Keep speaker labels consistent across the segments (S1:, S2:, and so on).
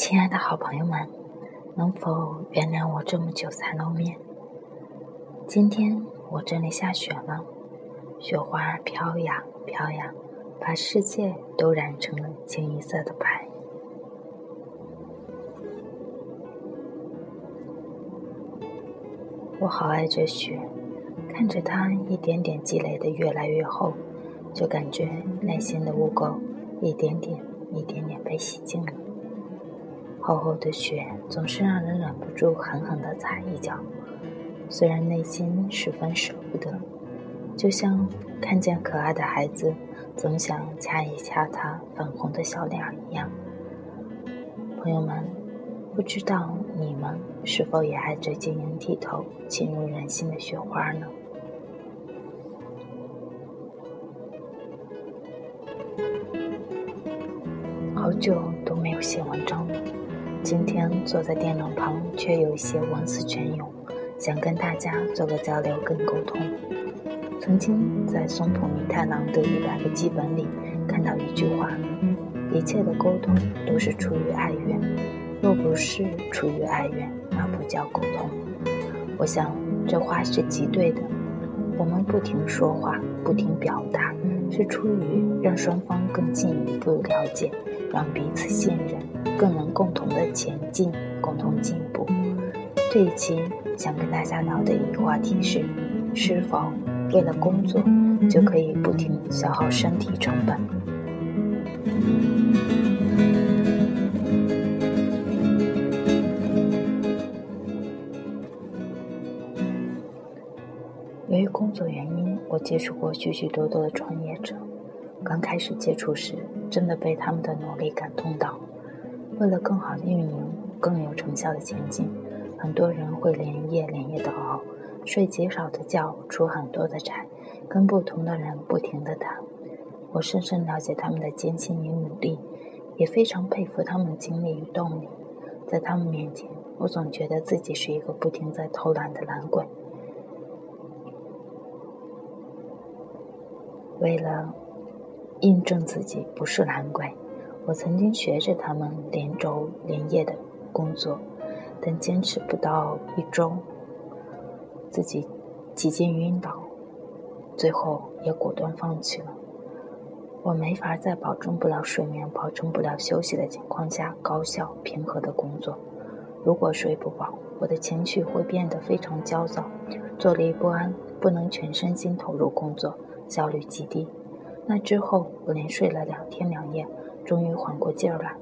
S1: 亲爱的好朋友们，能否原谅我这么久才露面？今天我这里下雪了，雪花飘呀飘呀，把世界都染成了清一色的白。我好爱这雪，看着它一点点积累的越来越厚，就感觉内心的污垢一点点、一点点被洗净了。厚厚的雪总是让人忍不住狠狠地踩一脚，虽然内心十分舍不得，就像看见可爱的孩子，总想掐一掐他粉红的小脸一样。朋友们。不知道你们是否也爱这晶莹剔透、沁入人心的雪花呢？好久都没有写文章了，今天坐在电脑旁，却有一些文思泉涌，想跟大家做个交流跟沟通。曾经在松浦弥太郎的一百个基本里看到一句话：一切的沟通都是出于爱愿。若不是出于爱怨，那不叫沟通。我想这话是极对的。我们不停说话，不停表达，是出于让双方更进一步了解，让彼此信任，更能共同的前进，共同进步。这一期想跟大家聊的一个话题是：是否为了工作就可以不停消耗身体成本？由于工作原因，我接触过许许多多的创业者。刚开始接触时，真的被他们的努力感动到。为了更好的运营，更有成效的前进，很多人会连夜连夜的熬，睡极少的觉，出很多的差，跟不同的人不停的谈。我深深了解他们的艰辛与努力，也非常佩服他们的精力与动力。在他们面前，我总觉得自己是一个不停在偷懒的懒鬼。为了印证自己不是懒鬼，我曾经学着他们连轴连夜的工作，但坚持不到一周，自己几近晕倒，最后也果断放弃了。我没法在保证不了睡眠、保证不了休息的情况下高效平和的工作。如果睡不饱，我的情绪会变得非常焦躁，坐立不安，不能全身心投入工作。效率极低。那之后，我连睡了两天两夜，终于缓过劲儿来。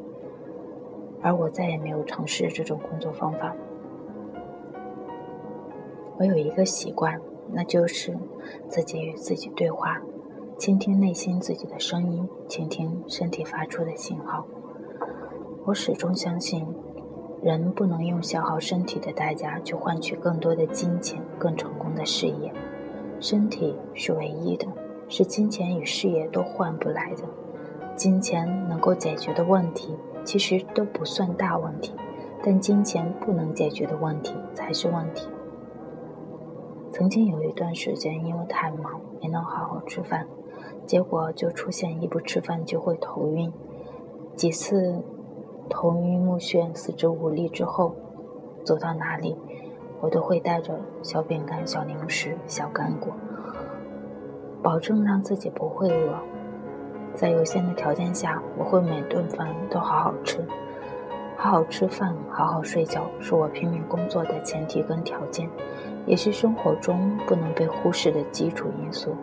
S1: 而我再也没有尝试这种工作方法。我有一个习惯，那就是自己与自己对话，倾听内心自己的声音，倾听身体发出的信号。我始终相信，人不能用消耗身体的代价去换取更多的金钱、更成功的事业。身体是唯一的，是金钱与事业都换不来的。金钱能够解决的问题，其实都不算大问题，但金钱不能解决的问题才是问题。曾经有一段时间，因为太忙，没能好好吃饭，结果就出现一不吃饭就会头晕，几次头晕目眩、四肢无力之后，走到哪里。我都会带着小饼干、小零食、小干果，保证让自己不会饿。在有限的条件下，我会每顿饭都好好吃。好好吃饭、好好睡觉，是我拼命工作的前提跟条件，也是生活中不能被忽视的基础因素。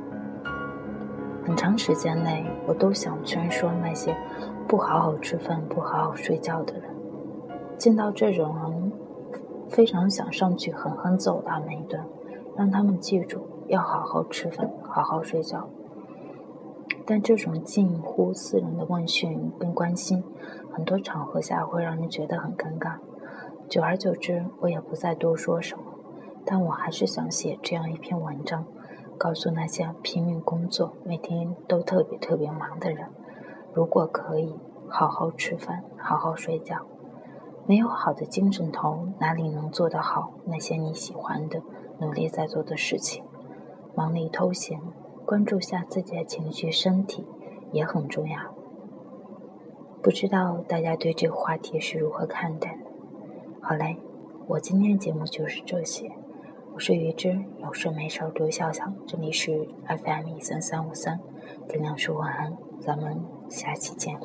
S1: 很长时间内，我都想劝说那些不好好吃饭、不好好睡觉的人，见到这种人。非常想上去狠狠揍他们一顿，让他们记住要好好吃饭、好好睡觉。但这种近乎私人的问讯跟关心，很多场合下会让人觉得很尴尬。久而久之，我也不再多说什么。但我还是想写这样一篇文章，告诉那些拼命工作、每天都特别特别忙的人：如果可以，好好吃饭、好好睡觉。没有好的精神头，哪里能做得好那些你喜欢的、努力在做的事情？忙里偷闲，关注下自己的情绪、身体也很重要。不知道大家对这个话题是如何看待？好嘞，我今天的节目就是这些。我是鱼之，有事没事多笑笑。这里是 FM 一三三五三，尽量说晚安，咱们下期见。